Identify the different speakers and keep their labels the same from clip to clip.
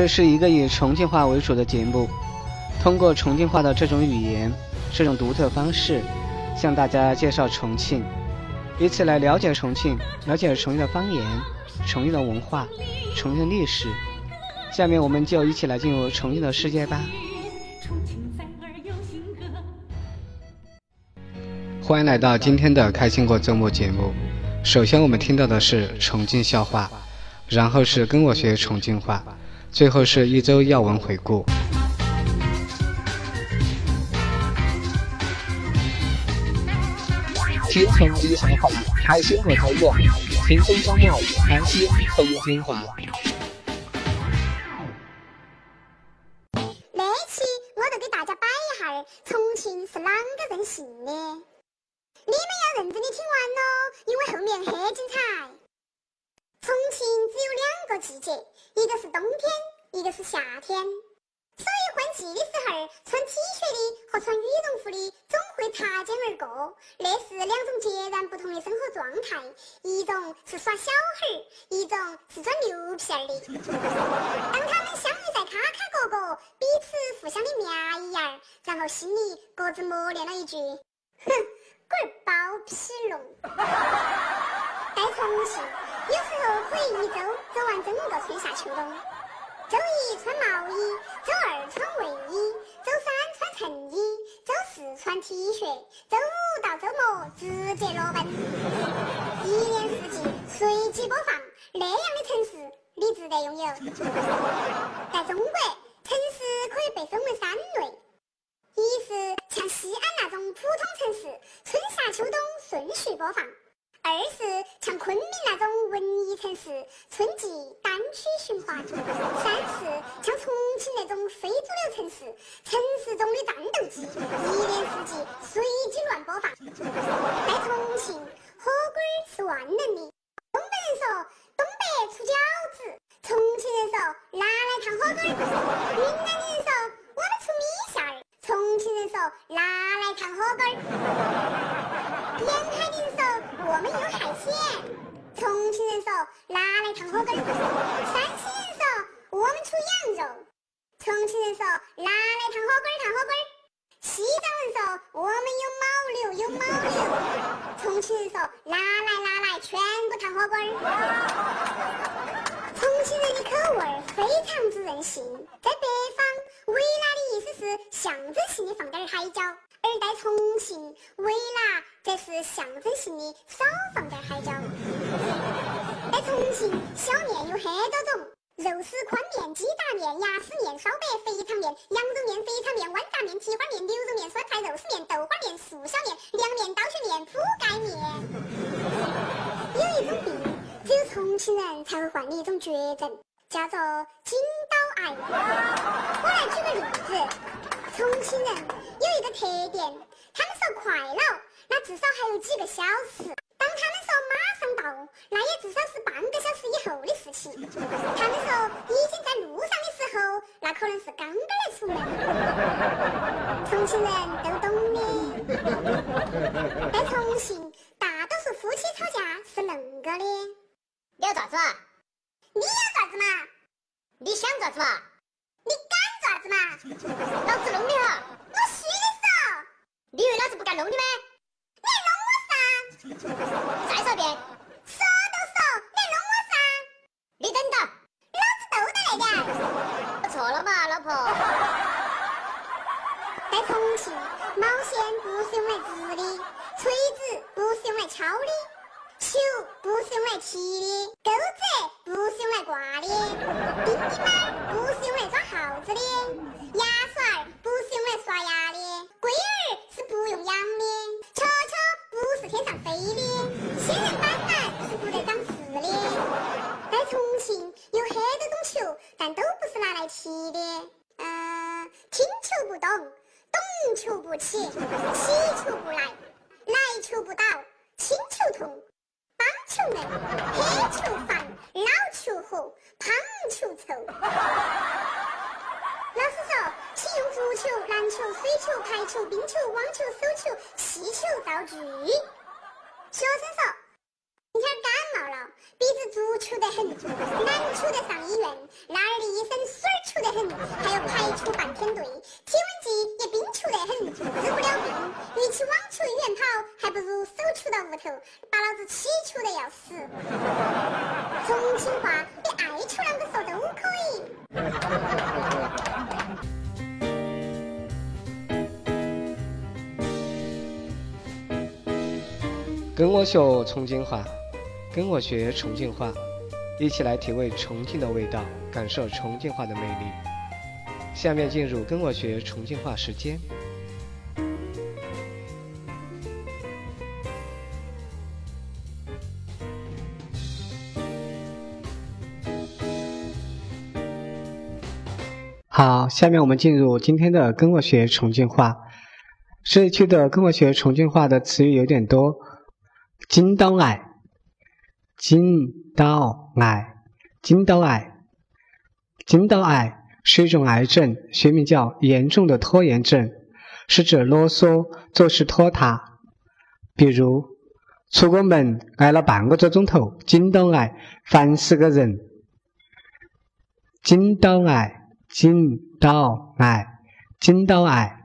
Speaker 1: 这是一个以重庆话为主的节目，通过重庆话的这种语言、这种独特方式，向大家介绍重庆，以此来了解重庆，了解重庆的方言、重庆的文化、重庆的历史。下面我们就一起来进入重庆的世界吧。欢迎来到今天的开心过周末节目。首先我们听到的是重庆笑话，然后是跟我学重庆话。最后是一周要闻回顾。
Speaker 2: 听重庆笑话，开心过周末，轻松周末，开心重庆话。
Speaker 3: 重庆。有时候可以一周走完整个春夏秋冬。周一穿毛衣，周二穿卫衣，周三穿衬衣，周四穿 T 恤，周五到周末直接裸奔。一年四季随机播放，那样的城市你值得拥有。在中国，城市可以被分为三类：一是像西安那种普通城市，春夏秋冬顺序播放。二是像昆明那种文艺城市，春季单曲循环；三是像重庆那种非主流城市，城市中的战斗机，一年四季随机乱播放。在重庆，火锅是万能的。东北人说东北出饺子，重庆人说拿来烫火锅；云南人说我们出米线儿，重庆人说拿来烫火锅；沿海人说。我们有海鲜，重庆人说拿来烫火锅；山西人说我们出羊肉，重庆人说拿来烫火锅烫火锅；西藏人说我们有牦牛有牦牛，重庆人说拿来拿来全部烫火锅。重庆人的口味非常之任性，在北方，微辣的意思是象征性的放点海椒。而在重庆，微辣则是象征性的少放点海椒。在重庆，小面有很多种：肉丝宽面、鸡杂面、鸭丝面、烧白、肥肠面、羊肉面、肥肠面、豌杂面、蹄花面、牛肉面、酸菜肉丝面、豆花面、素小面、凉面、刀削面、铺盖面。有一种病，只有重庆人才会患的一种绝症，叫做颈刀癌。我来举个例子。重庆人有一个特点，他们说快了，那至少还有几个小时；那也至少是半个小时以后的事情。他们说已经在路上的时候，那可能是刚刚来出门。重庆人都懂的。在重庆，大多数夫妻吵架是恁个的：
Speaker 4: 你要咋子？
Speaker 3: 你要咋子嘛？
Speaker 4: 你想咋子嘛？
Speaker 3: 你敢？咋子嘛？
Speaker 4: 老子弄你哈！
Speaker 3: 我是的嗦。
Speaker 4: 你以为老子不敢弄你吗？
Speaker 3: 你还弄我啥？
Speaker 4: 再说一遍。
Speaker 3: 你弄我啥？
Speaker 4: 你等到。
Speaker 3: 老子斗得来
Speaker 4: 的。我错了嘛，老婆。
Speaker 3: 在重庆，毛线不是用来织的，锤子不是用来敲的，球不是用来踢的，钩子不是用来挂的，钉钉板不是用来装耗子的，牙刷不是用来刷牙的，龟儿是不用养的，球球不是天上飞的，仙人板板是不得长刺的。在重庆有很多种球，但都不是拿来踢的。嗯，听懂，懂球不起，起球不来，来球不到，轻球痛。帮球累，黑球烦，老球火，胖球臭。老师说，请用足球、篮球、水球、排球、冰球、网球、手球、气球造句。学生说，今天感冒了，鼻子足球得很，难球得上医院。那儿的医生水儿球得很，还要排球半天队。体温计也冰球得很，治不了病。与其往球医院跑，还不如手球到屋头，把老子气球得要死。重庆话，你爱球啷个说都可以。
Speaker 1: 跟我学重庆话。跟我学重庆话，一起来体味重庆的味道，感受重庆话的魅力。下面进入跟我学重庆话时间。好，下面我们进入今天的跟我学重庆话。这一期的跟我学重庆话的词语有点多。金刀癌，金刀癌，金刀癌，金刀癌是一种癌症，学名叫严重的拖延症，是指啰嗦、做事拖沓。比如出个门挨了半个多钟头，金刀癌，烦死个人。金刀癌，金刀癌，金刀癌，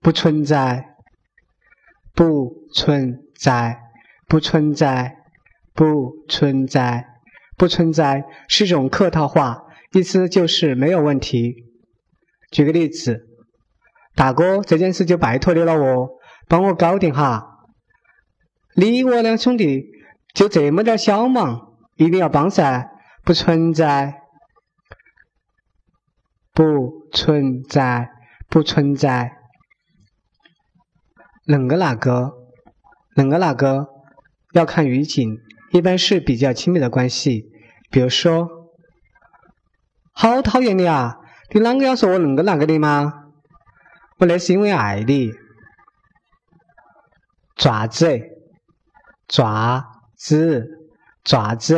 Speaker 1: 不存在，不存。在不存在，不存在，不存在是种客套话，意思就是没有问题。举个例子，大哥，这件事就拜托你了哦，帮我搞定哈。你我两兄弟就这么点小忙，一定要帮噻。不存在，不存在，不存在，恁个那个。哪个哪个要看语境，一般是比较亲密的关系。比如说，好讨厌你啊！你啷个要说我恁个那个的吗？我那是因为爱你。爪子，爪子，爪子，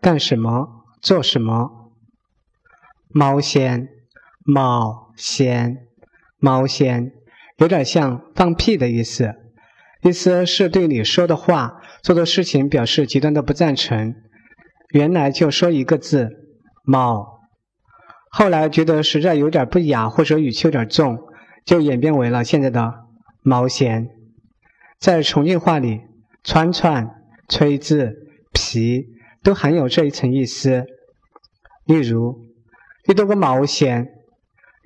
Speaker 1: 干什么？做什么？毛线，毛线，毛线，有点像放屁的意思。意思是对你说的话、做的事情表示极端的不赞成。原来就说一个字“毛”，后来觉得实在有点不雅，或者语气有点重，就演变为了现在的“毛线”。在重庆话里，“串串”“锤子”“皮”都含有这一层意思。例如：“你懂个毛线？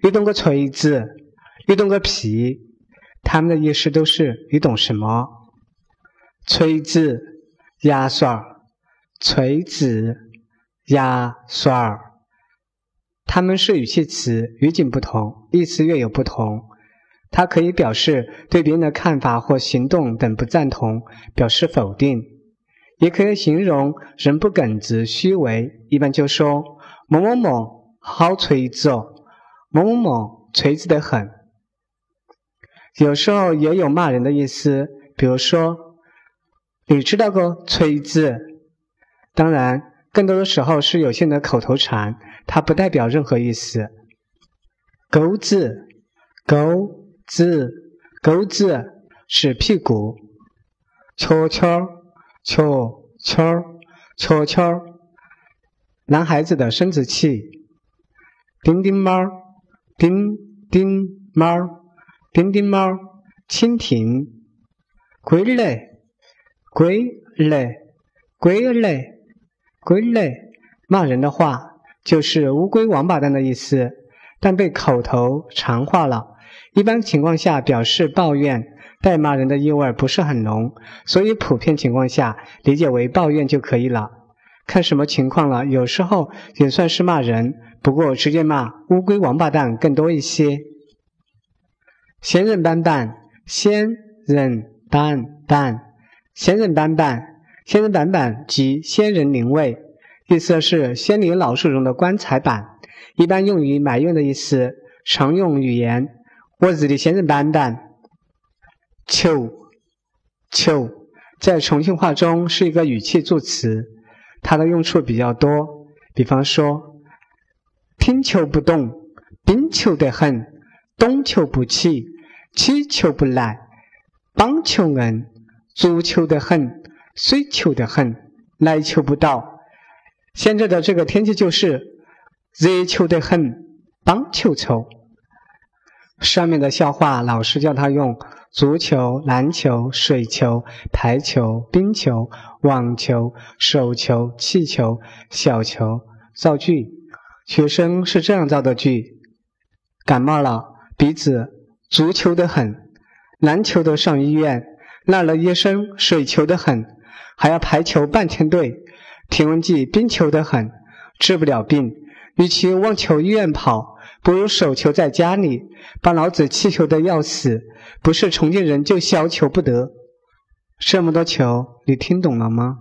Speaker 1: 你懂个锤子？你懂个屁？”他们的意思都是你懂什么？锤子、牙刷、锤子、牙刷，他们是语气词，语境不同，意思略有不同。它可以表示对别人的看法或行动等不赞同，表示否定；也可以形容人不耿直、虚伪。一般就说某某某好锤子哦，某某某锤子的很。有时候也有骂人的意思，比如说，你知道个锤子？当然，更多的时候是有些人的口头禅，它不代表任何意思。钩子，钩子，钩子是屁股。球球，球球，球球，男孩子的生殖器。叮叮猫，叮叮猫。叮叮猫，蜻蜓，归来，归来，归来，归来。骂人的话就是乌龟王八蛋的意思，但被口头禅化了。一般情况下表示抱怨，带骂人的意味不是很浓，所以普遍情况下理解为抱怨就可以了。看什么情况了，有时候也算是骂人，不过直接骂乌龟王八蛋更多一些。仙人板板，仙人板板，仙人板板，仙人板板即仙人灵位，意思是仙灵老树中的棺材板，一般用于埋怨的意思。常用语言：我日的仙人板板。求求，在重庆话中是一个语气助词，它的用处比较多。比方说，听求不懂，冰求得很，懂求不起。起球不来，棒球硬，足球的很，水球的很，来球不到。现在的这个天气就是热球的很，棒球臭。上面的笑话，老师叫他用足球、篮球、水球、排球、冰球、网球、手球、气球、小球造句。学生是这样造的句：感冒了，鼻子足球的很，篮球的上医院，烂了医生，水球的很，还要排球半天队，体温计冰球的很，治不了病，与其往球医院跑。不如手球在家里，把老子气球的要死。不是重庆人就消求不得。这么多球，你听懂了吗？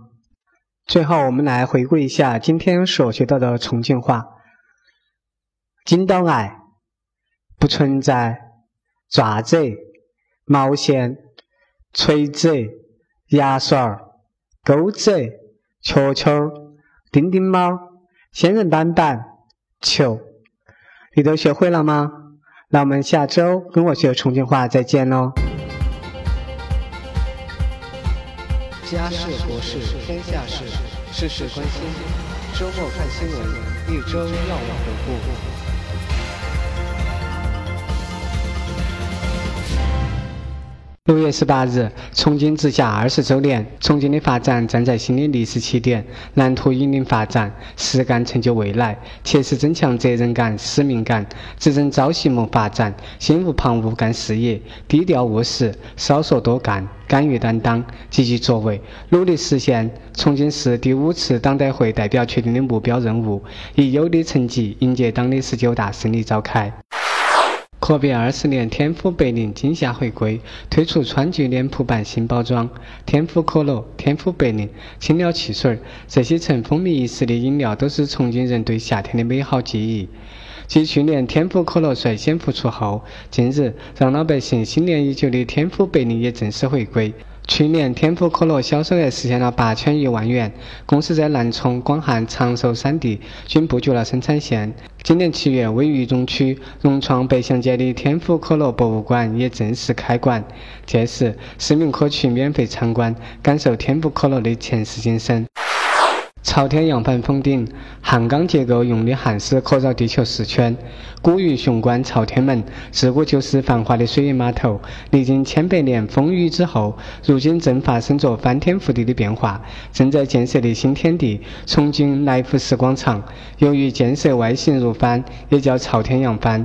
Speaker 1: 最后，我们来回顾一下今天所学到的重庆话：金刀矮不存在，爪子、毛线、锤子、牙刷、钩子、球球、叮叮猫、仙人板板、球。你都学会了吗？那我们下周跟我学重庆话再见喽！家事国事天下事，事事关心。周末看新闻，一周要闻回顾。六月十八日，重庆直辖二十周年，重庆的发展站在新的历史起点，蓝图引领发展，实干成就未来，切实增强责任感、使命感，执政朝夕谋发展，心无旁骛干事业，低调务实，少说多干，敢于担当，积极作为，努力实现重庆市第五次党代会代表确定的目标任务，以优异成绩迎接党的十九大胜利召开。阔别二十年，天府白宁惊夏回归，推出川剧脸谱版新包装。天府可乐、天府白宁、青鸟汽水儿，这些曾风靡一时的饮料，都是重庆人对夏天的美好记忆。继去年天府可乐率先复出后，近日让老百姓心念已久的天府白宁也正式回归。去年，天府可乐销售额实现了八千余万元。公司在南充、广汉、长寿三地均布局了生产线。今年七月，位于中区融创北祥街的天府可乐博物馆也正式开馆。届时，市民可去免费参观，感受天府可乐的前世今生。朝天扬帆封顶，汉钢结构用的焊丝可绕地球十圈。古渝雄关朝天门，自古就是繁华的水运码头。历经千百年风雨之后，如今正发生着翻天覆地的变化。正在建设的新天地——重庆来福士广场，由于建设外形如帆，也叫朝天扬帆。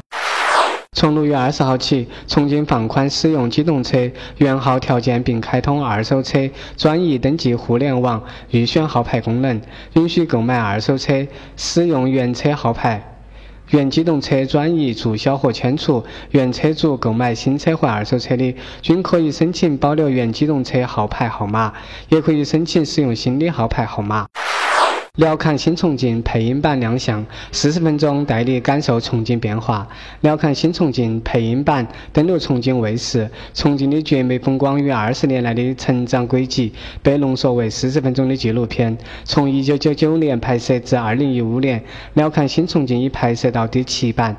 Speaker 1: 从六月二十号起，重庆放宽使用机动车原号条件，并开通二手车转移登记互联网预选号牌功能，允许购买二手车使用原车号牌、原机动车转移注销或迁出。原车主购买新车或二手车的，均可以申请保留原机动车号牌号码，也可以申请使用新的号牌号码。鸟瞰新重庆配音版亮相，四十分钟带你感受重庆变化。鸟瞰新重庆配音版登陆重庆卫视，重庆的绝美风光与二十年来的成长轨迹被浓缩为四十分钟的纪录片。从一九九九年拍摄至二零一五年，鸟瞰新重庆已拍摄到第七版。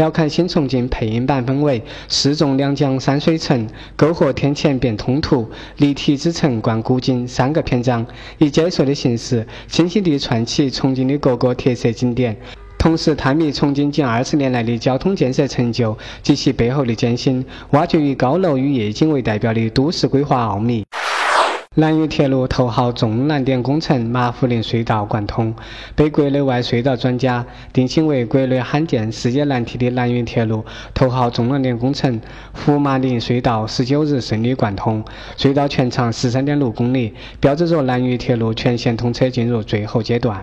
Speaker 1: 聊看新重庆配音版分为四纵两江山水城、篝火天堑变通途、立体之城观古今三个篇章，以解说的形式，清晰地串起重庆的各个特色景点，同时探秘重庆近二十年来的交通建设成就及其背后的艰辛，挖掘以高楼与夜景为代表的都市规划奥秘。兰渝铁路头号重难点工程马虎林隧道贯通，被国内外隧道专家定性为国内罕见世界难题的兰渝铁路头号重难点工程胡麻林隧道十九日顺利贯通，隧道全长十三点六公里，标志着兰渝铁路全线通车进入最后阶段。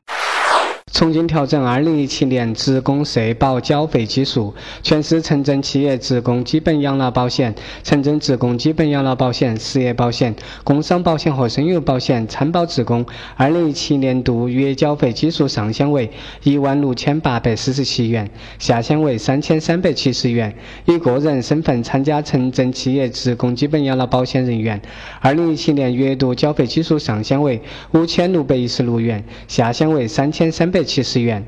Speaker 1: 重新调整二零一七年职工社保缴费基数全市城镇企业职工基本养老保险城镇职工基本养老保险失业保险工伤保险和生育保险参保职工二零一七年度月缴费基数上限为一万六千八百四十七元下限为三千三百七十元以个人身份参加城镇企业职工基本养老保险人员二零一七年月度缴费基数上限为五千六百一十六元下限为三千三百七十元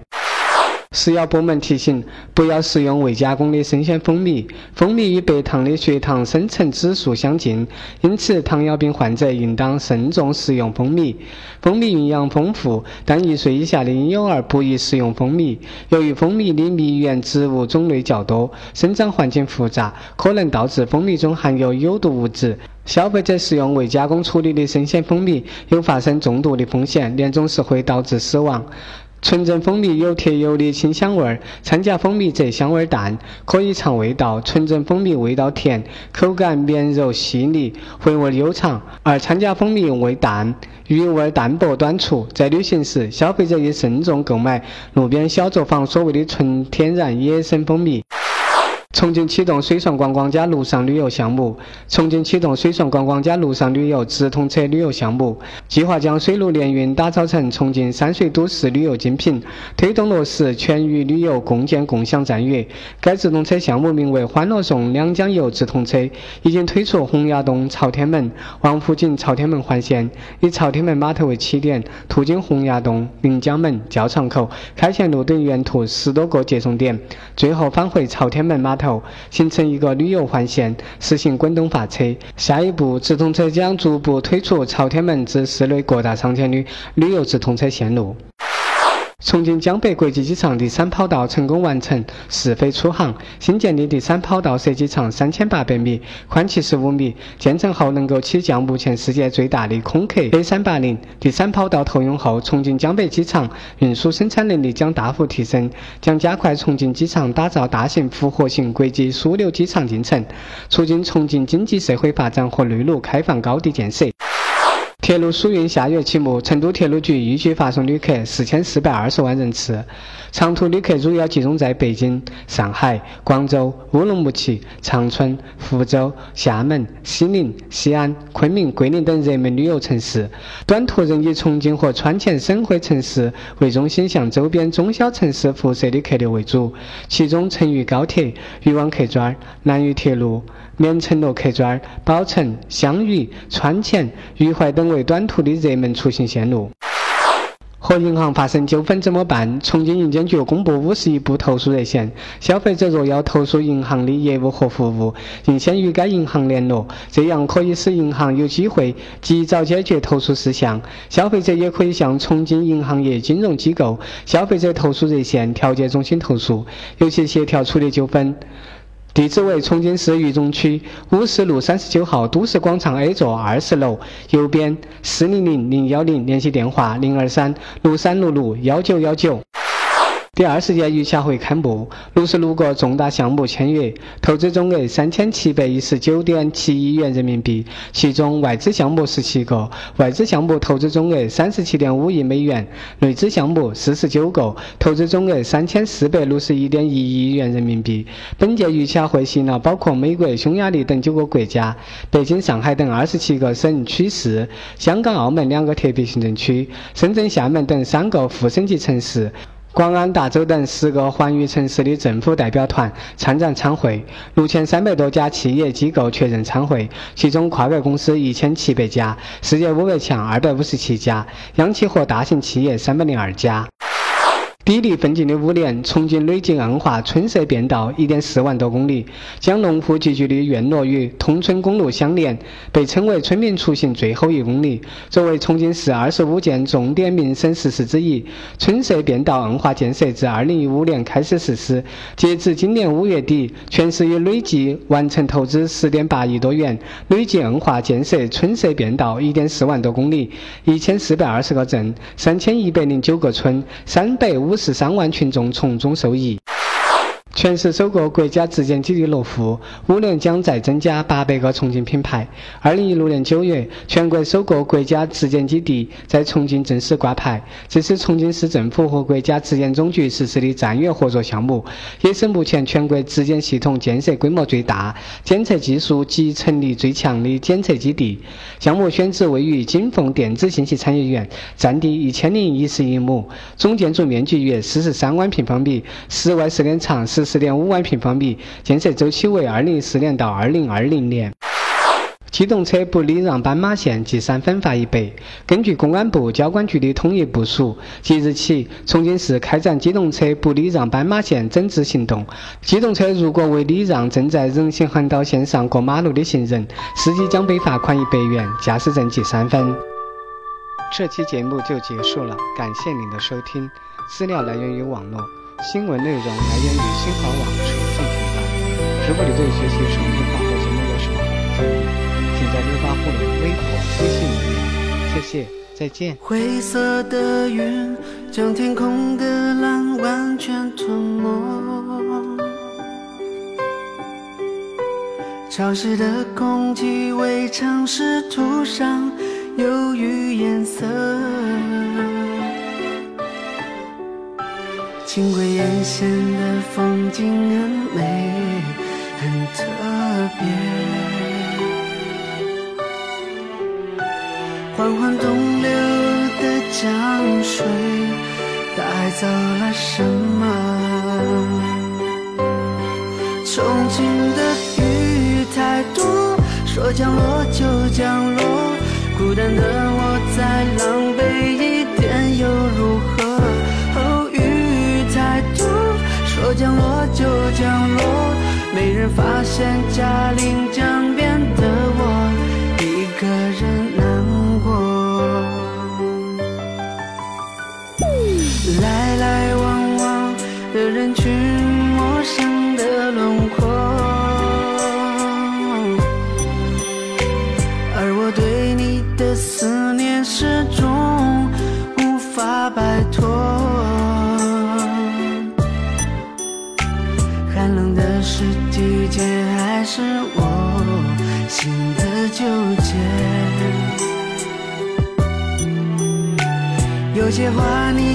Speaker 1: 食药部门提醒不要食用未加工的生鲜蜂蜜蜂蜜与白糖的血糖生成指数相近因此糖尿病患者应当慎重食用蜂蜜蜂蜜营养丰富但一岁以下的婴幼儿不宜食用蜂蜜由于蜂蜜的蜜源植物种类较多生长环境复杂可能导致蜂蜜中含有有毒物质。消费者食用未加工处理的生鲜蜂蜜有发生中毒的风险严重时会导致死亡。纯正蜂蜜有特有的清香味儿，掺假蜂蜜则香味儿淡，可以尝味道。纯正蜂蜜味道甜，口感绵柔细腻，回味悠长；而掺假蜂蜜味淡，余味淡薄短促。在旅行时，消费者也慎重购买路边小作坊所谓的纯天然野生蜂蜜。重庆启动水上观光加陆上旅游项目。重庆启动水上观光加陆上旅游直通车旅游项目，计划将水陆联运打造成重庆山水都市旅游精品，推动落实全域旅游共建共享战略。该直通车项目名为“欢乐颂两江游直通车”，已经推出洪崖洞、朝天门、王府井、朝天门环线，以朝天门码头为起点，途经洪崖洞、临江门、教场口、开县路等沿途十多个接送点，最后返回朝天门码。头形成一个旅游环线，实行滚动发车。下一步，直通车将逐步推出朝天门至市内各大商圈的旅游直通车线路。重庆江北国际机场第三跑道成功完成试飞出航。新建的第三跑道设计长三千八百米，宽七十五米，建成后能够起降目前世界最大的空客 A 三八零。第三跑道投用后，重庆江北机场运输生产能力将大幅提升，将加快重庆机场打造大型复合型国际枢纽机场进程，促进重庆经济社会发展和内陆开放高地建设。铁路疏运下月启幕，成都铁路局预计发送旅客四千四百二十万人次。长途旅客主要集中在北京、上海、广州、乌鲁木齐、长春、福州、厦门、西宁、西安、昆明、桂林等热门旅游城市。短途仍以重庆和川黔省会城市为中心，向周边中小城市辐射的客流为主。其中，成渝高铁、渝网客专、南渝铁路。绵城洛客专、宝成、湘渝、川黔、渝淮等为短途的热门出行线路。和银行发生纠纷怎么办？重庆银监局公布五十一部投诉热线，消费者若要投诉银行的业务和服务，应先与该银行联络，这样可以使银行有机会及早解决投诉事项。消费者也可以向重庆银行业金融机构消费者投诉热线调解中心投诉，有其协调处理纠纷。地址为重庆市渝中区五十路三十九号都市广场 A 座二十楼右边四零零零幺零，联系电话零二三六三六六幺九幺九。第二十届余洽会开幕，六十六个重大项目签约，投资总额三千七百一十九点七亿元人民币，其中外资项目十七个，外资项目投资总额三十七点五亿美元；内资项目四十九个，投资总额三千四百六十一点一亿元人民币。本届余洽会吸引了包括美国、匈牙利等九个国家、北京、上海等二十七个省区市、香港、澳门两个特别行政区、深圳、厦门等三个副省级城市。广安、达州等十个环渝城市的政府代表团参展参会，六千三百多家企业机构确认参会，其中跨国公司一千七百家，世界五百强二百五十七家，央企和大型企业三百零二家。砥砺奋进的五年，重庆累计硬化村社变道一点四万多公里，将农户集聚的院落与通村公路相连，被称为村民出行最后一公里。作为重庆市二十五件重点民生实事之一，村社变道硬化建设自二零一五年开始实施，截至今年五月底，全市已累计完成投资十点八亿多元，累计硬化建设村社变道一点四万多公里，一千四百二十个镇，三千一百零九个村，三百五。十三万群众从中受益。全市首个国家质检基地落户，五年将再增加八百个重庆品牌。二零一六年九月，全国首个国家质检基地在重庆正式挂牌，这是重庆市政府和国家质检总局实施的战略合作项目，也是目前全国质检系统建设规模最大、检测技术集成力最强的检测基地。项目选址位于金凤电子信息产业园，占地一千零一十一亩，总建筑面积约四十三万平方米，室外试炼场十。十点五万平方米，建设周期为二零一四年到二零二零年。机动车不礼让斑马线记三分罚一百。根据公安部交管局的统一部署，即日起，重庆市开展机动车不礼让斑马线整治行动。机动车如果未礼让正在人行横道线上过马路的行人，司机将被罚款一百元，驾驶证记三分。这期节目就结束了，感谢您的收听。资料来源于网络，新闻内容来源于新华网重庆频道。如果你对学习重庆话或节目有什么好的建议，请在六八互联微博、微信留言。谢谢，再见。
Speaker 5: 灰色的云将天空的蓝完全吞没，潮湿的空气为城市涂上。忧郁颜色，轻轨沿线的风景很美，很特别。缓缓东流的江水带走了什么？重庆的雨太多，说降落就降落。孤单的我再狼狈一点又如何？说降落就降落，没人发现嘉陵江边的我一个人难过。来来往往的人群，陌生些话你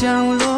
Speaker 5: 降落